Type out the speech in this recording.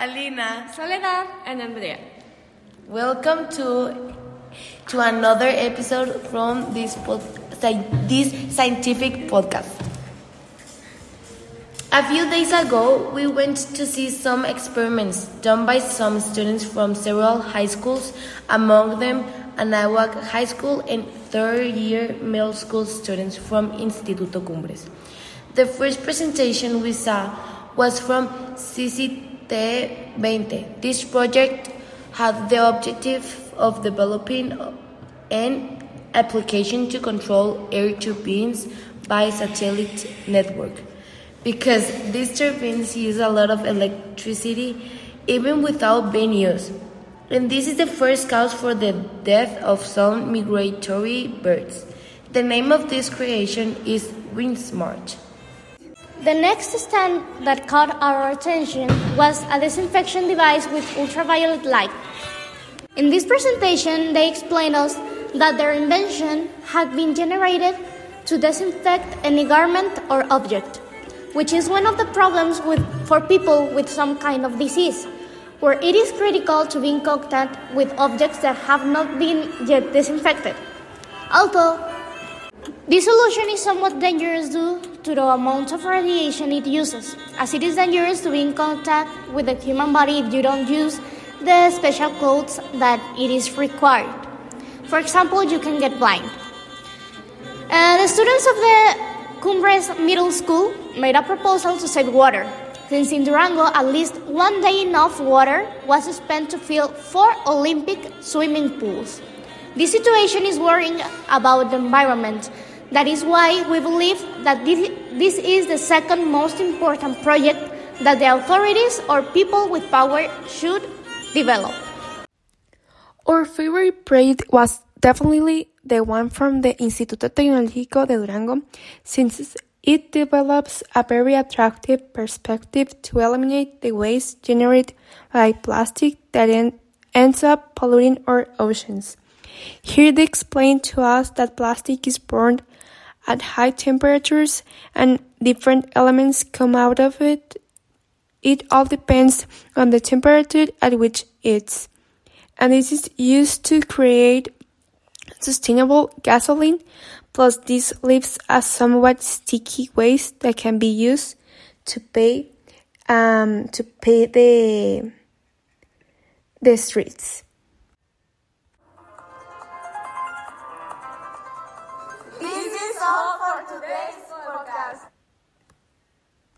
Diana and Andrea. Welcome to to another episode from this pod, this scientific podcast. A few days ago, we went to see some experiments done by some students from several high schools, among them Anahuac High School and third year middle school students from Instituto Cumbres. The first presentation we saw was from CCT20. This project had the objective of developing an application to control air turbines by satellite network because these turbines use a lot of electricity even without being used. And this is the first cause for the death of some migratory birds. The name of this creation is WindSmart. The next stand that caught our attention was a disinfection device with ultraviolet light. In this presentation, they explained us that their invention had been generated to disinfect any garment or object which is one of the problems with, for people with some kind of disease, where it is critical to be in contact with objects that have not been yet disinfected. Although this solution is somewhat dangerous due to the amount of radiation it uses, as it is dangerous to be in contact with the human body if you don't use the special clothes that it is required. For example, you can get blind. Uh, the students of the Cumbres Middle School made a proposal to save water, since in Durango at least one day enough water was spent to fill four Olympic swimming pools. This situation is worrying about the environment. That is why we believe that this, is the second most important project that the authorities or people with power should develop. Our favorite project was definitely the one from the Instituto Tecnológico de Durango, since it develops a very attractive perspective to eliminate the waste generated by plastic that en ends up polluting our oceans. Here they explain to us that plastic is burned at high temperatures and different elements come out of it. It all depends on the temperature at which it's. And this is used to create sustainable gasoline, plus this leaves a somewhat sticky waste that can be used to pay um, to pay the the streets. Is all for today's podcast.